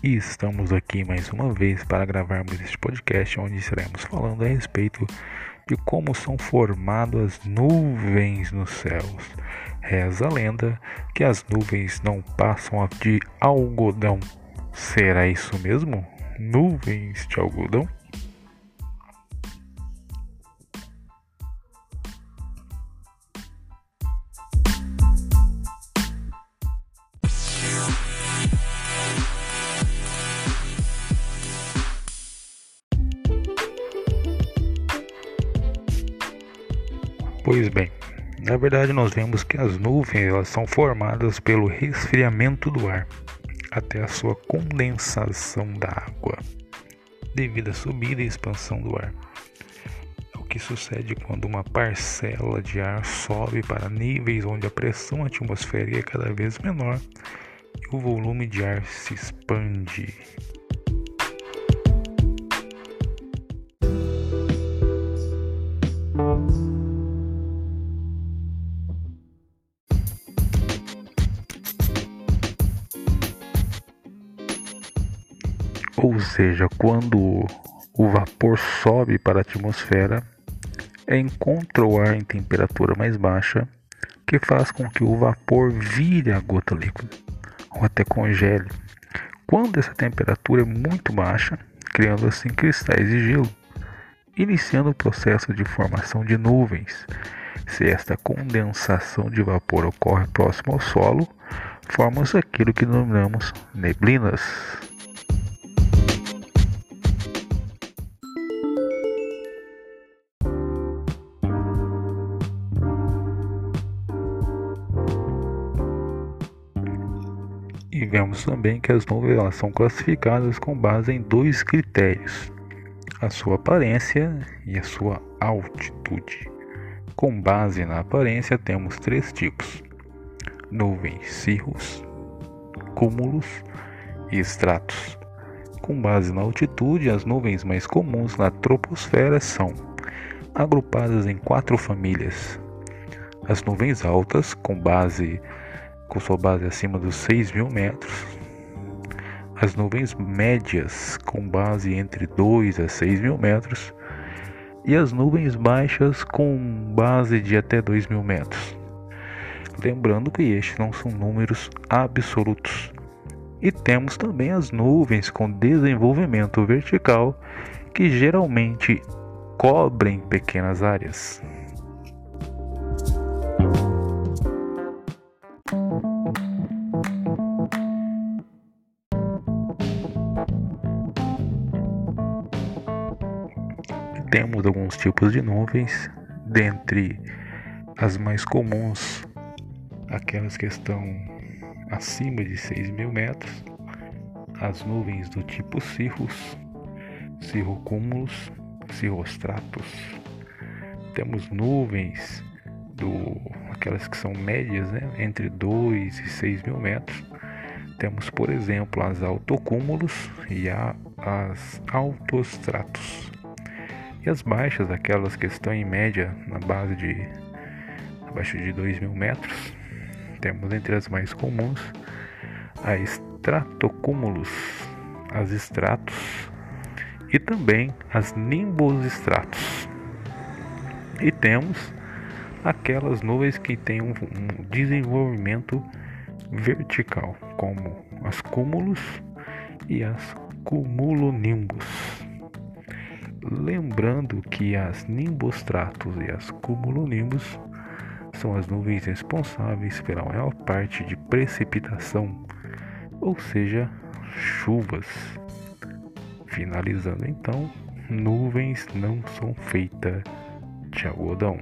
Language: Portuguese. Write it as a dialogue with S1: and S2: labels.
S1: E estamos aqui mais uma vez para gravarmos este podcast onde estaremos falando a respeito de como são formadas as nuvens nos céus. Reza a lenda que as nuvens não passam de algodão. Será isso mesmo? Nuvens de algodão? Pois bem, na verdade nós vemos que as nuvens elas são formadas pelo resfriamento do ar até a sua condensação da água, devido à subida e expansão do ar. É o que sucede quando uma parcela de ar sobe para níveis onde a pressão atmosférica é cada vez menor e o volume de ar se expande. Ou seja, quando o vapor sobe para a atmosfera, encontra o ar em temperatura mais baixa, que faz com que o vapor vire a gota líquida ou até congele. Quando essa temperatura é muito baixa, criando assim cristais de gelo, iniciando o processo de formação de nuvens. Se esta condensação de vapor ocorre próximo ao solo, formam-se aquilo que denominamos neblinas. E vemos também que as nuvens são classificadas com base em dois critérios: a sua aparência e a sua altitude. Com base na aparência, temos três tipos: nuvens cirros, cúmulos e estratos. Com base na altitude, as nuvens mais comuns na troposfera são agrupadas em quatro famílias: as nuvens altas, com base com sua base acima dos 6 mil metros, as nuvens médias com base entre 2 a 6 mil metros e as nuvens baixas com base de até 2 mil metros. Lembrando que estes não são números absolutos. E temos também as nuvens com desenvolvimento vertical que geralmente cobrem pequenas áreas. Temos alguns tipos de nuvens, dentre as mais comuns, aquelas que estão acima de 6 mil metros, as nuvens do tipo cirrus, cirrocúmulos, cirrostratos. Temos nuvens do aquelas que são médias, né, entre 2 e 6 mil metros. Temos, por exemplo, as altocúmulos e a, as altostratos. E as baixas, aquelas que estão em média na base de abaixo de 2 mil metros, temos entre as mais comuns a estratocúmulos, as estratos e também as nimbostratos. E temos aquelas nuvens que têm um, um desenvolvimento vertical, como as cúmulos e as cumulonimbus. Lembrando que as nimbostratos e as cumulonimbus são as nuvens responsáveis pela maior parte de precipitação, ou seja, chuvas. Finalizando então, nuvens não são feitas de algodão.